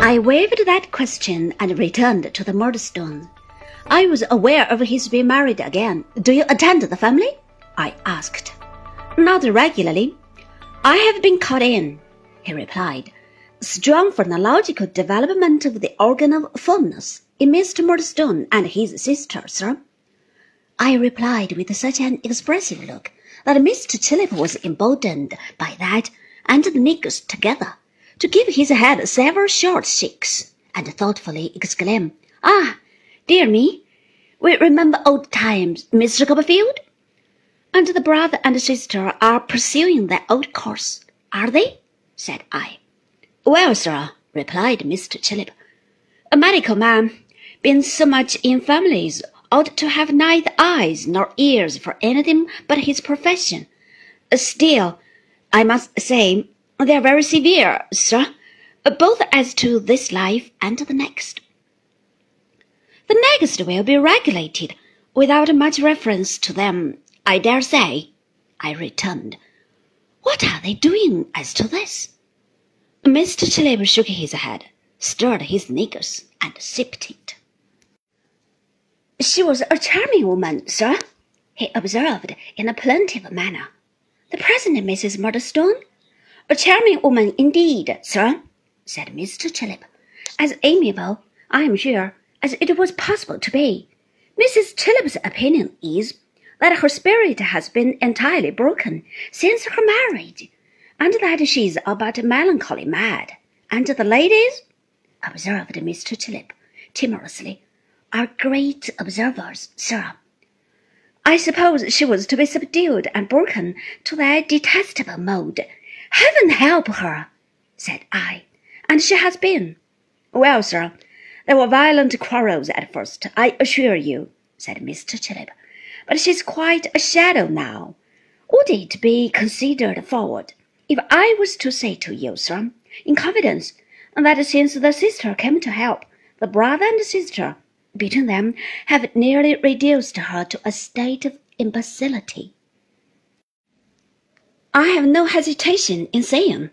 I waived that question and returned to the Murdstone. I was aware of his being married again. Do you attend the family? I asked. Not regularly. I have been called in, he replied. Strong phrenological development of the organ of firmness in Mr. Murdstone and his sister, sir. I replied with such an expressive look that Mr. Chillip was emboldened by that and the negus together to give his head several short shakes and thoughtfully exclaim, Ah, dear me, we remember old times, Mr. Copperfield. And the brother and sister are pursuing their old course, are they? said I. Well, sir, replied Mr. Chillip, a medical man, being so much in families, ought to have neither eyes nor ears for anything but his profession. Still, I must say, they are very severe, sir, uh, both as to this life and to the next. The next will be regulated without much reference to them, I dare say, I returned. What are they doing as to this? Mr. Chillip shook his head, stirred his negus, and sipped it. She was a charming woman, sir, he observed in a plaintive manner. The present Mrs. Murdstone? A charming woman indeed, sir, said Mr. Chillip. As amiable, I am sure, as it was possible to be. Mrs. Chillip's opinion is that her spirit has been entirely broken since her marriage, and that she is about melancholy mad. And the ladies, observed Mr. Chillip timorously, are great observers, sir. I suppose she was to be subdued and broken to their detestable mode. Heaven help her, said I, and she has been. Well, sir, there were violent quarrels at first, I assure you, said Mr. Chillip, but she's quite a shadow now. Would it be considered forward if I was to say to you, sir, in confidence, that since the sister came to help, the brother and sister between them have nearly reduced her to a state of imbecility? I have no hesitation in saying,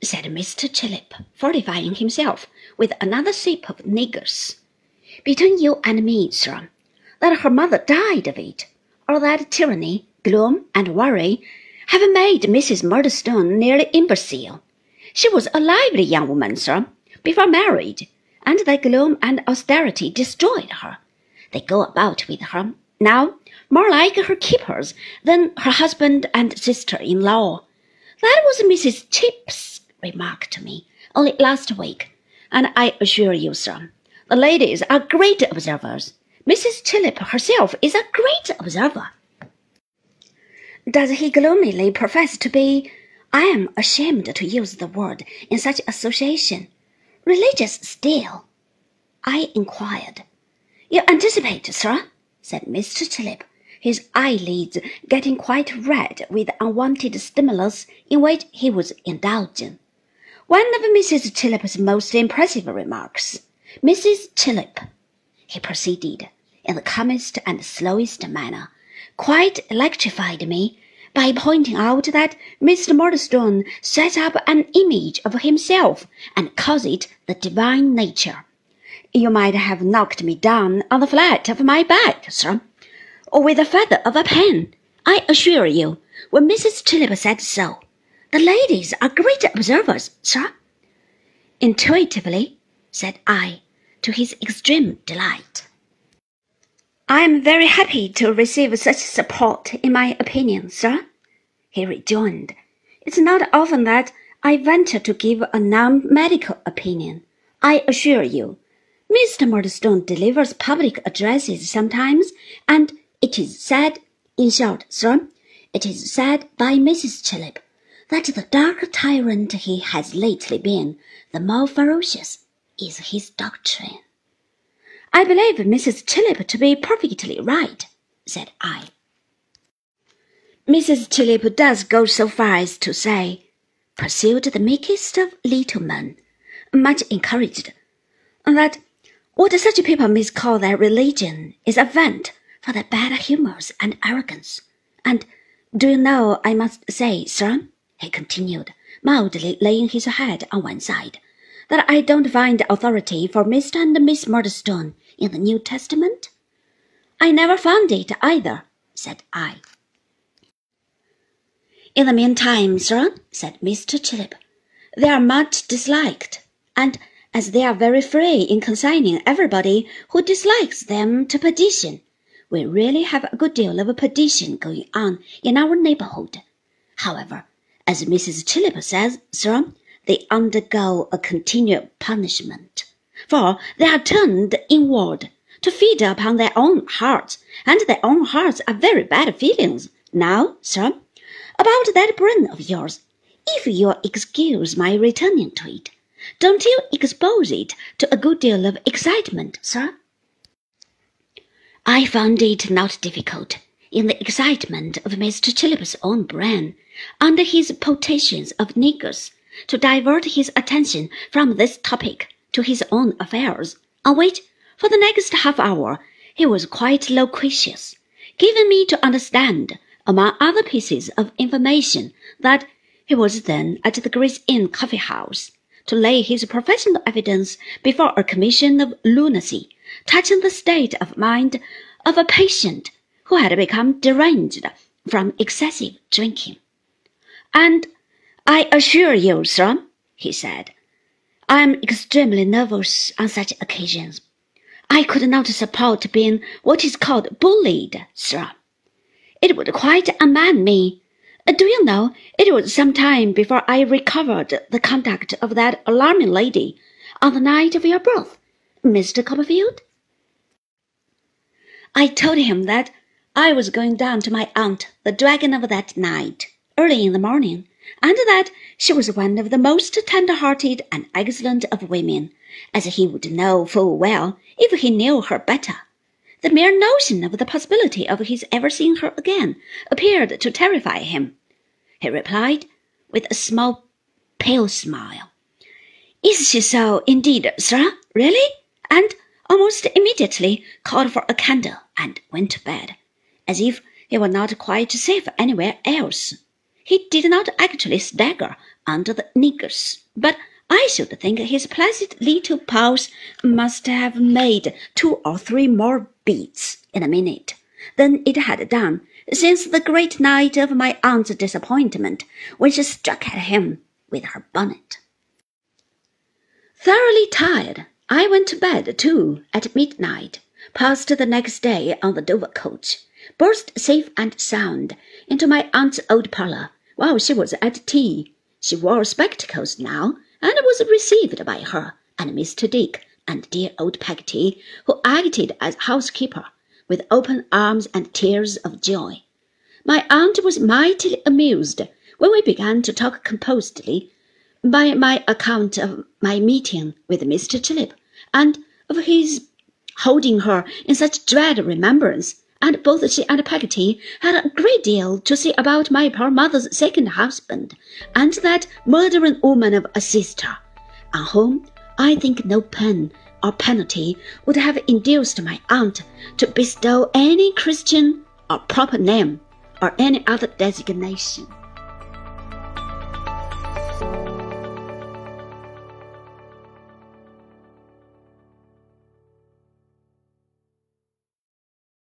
said Mr. Chillip, fortifying himself with another sip of negus. Between you and me, sir, that her mother died of it, or that tyranny, gloom, and worry have made Mrs. Murdstone nearly imbecile. She was a lively young woman, sir, before married, and that gloom and austerity destroyed her. They go about with her now more like her keepers than her husband and sister-in-law. That was Mrs. Chillip's remark to me only last week and I assure you, sir, the ladies are great observers. Mrs. Chillip herself is a great observer. Does he gloomily profess to be, I am ashamed to use the word in such association, religious still? I inquired. You anticipate, sir, said Mr. Chillip, his eyelids getting quite red with unwonted stimulus in which he was indulging. One of Mrs. Chillip's most impressive remarks, Mrs. Chillip, he proceeded, in the calmest and slowest manner, quite electrified me by pointing out that Mr. Murdstone set up an image of himself and calls it the divine nature. You might have knocked me down on the flat of my back, sir, or with the feather of a pen. I assure you, when Mrs. Chillip said so, the ladies are great observers, sir. Intuitively, said I, to his extreme delight. I am very happy to receive such support in my opinion, sir, he rejoined. It's not often that I venture to give a non-medical opinion. I assure you, Mr. Murdstone delivers public addresses sometimes, and it is said, in short, sir, it is said by Mrs. Chillip that the darker tyrant he has lately been, the more ferocious is his doctrine. I believe Mrs. Chillip to be perfectly right, said I. Mrs. Chillip does go so far as to say, pursued the meekest of little men, much encouraged, that what such people miscall their religion is a vent for their bad humours and arrogance. And do you know, I must say, sir, he continued, mildly laying his head on one side, that I don't find authority for Mr. and Miss Murdstone in the New Testament? I never found it either, said I. In the meantime, sir, said Mr. Chillip, they are much disliked, and as they are very free in consigning everybody who dislikes them to perdition, we really have a good deal of perdition going on in our neighborhood. However, as Mrs. Chillip says, sir, they undergo a continual punishment, for they are turned inward to feed upon their own hearts, and their own hearts are very bad feelings. Now, sir, about that brain of yours, if you'll excuse my returning to it, don't you expose it to a good deal of excitement, sir? I found it not difficult, in the excitement of Mr. Chillip's own brain, under his potations of negus, to divert his attention from this topic to his own affairs, on which for the next half hour he was quite loquacious, giving me to understand, among other pieces of information, that he was then at the Gray's Inn Coffee House to lay his professional evidence before a commission of lunacy touching the state of mind of a patient who had become deranged from excessive drinking. And I assure you, sir, he said, I am extremely nervous on such occasions. I could not support being what is called bullied, sir. It would quite unman me. Do you know, it was some time before I recovered the conduct of that alarming lady on the night of your birth, Mr. Copperfield? I told him that I was going down to my aunt, the dragon of that night, early in the morning, and that she was one of the most tender-hearted and excellent of women, as he would know full well if he knew her better. The mere notion of the possibility of his ever seeing her again appeared to terrify him. He replied, with a small, pale smile, Is she so, indeed, sir? Really? And almost immediately called for a candle and went to bed, as if he were not quite safe anywhere else. He did not actually stagger under the negus, but I should think his placid little pulse must have made two or three more beats in a minute than it had done since the great night of my aunt's disappointment when she struck at him with her bonnet. Thoroughly tired, I went to bed too at midnight, passed the next day on the Dover coach, burst safe and sound into my aunt's old parlour while she was at tea. She wore spectacles now and was received by her and Mr. Dick and dear old Peggotty, who acted as housekeeper, with open arms and tears of joy. My aunt was mightily amused when we began to talk composedly by my account of my meeting with Mr. Chillip, and of his holding her in such dread remembrance, and both she and Peggotty had a great deal to say about my poor mother's second husband, and that murdering woman of a sister, on whom I think no pen or penalty would have induced my aunt to bestow any Christian or proper name or any other designation.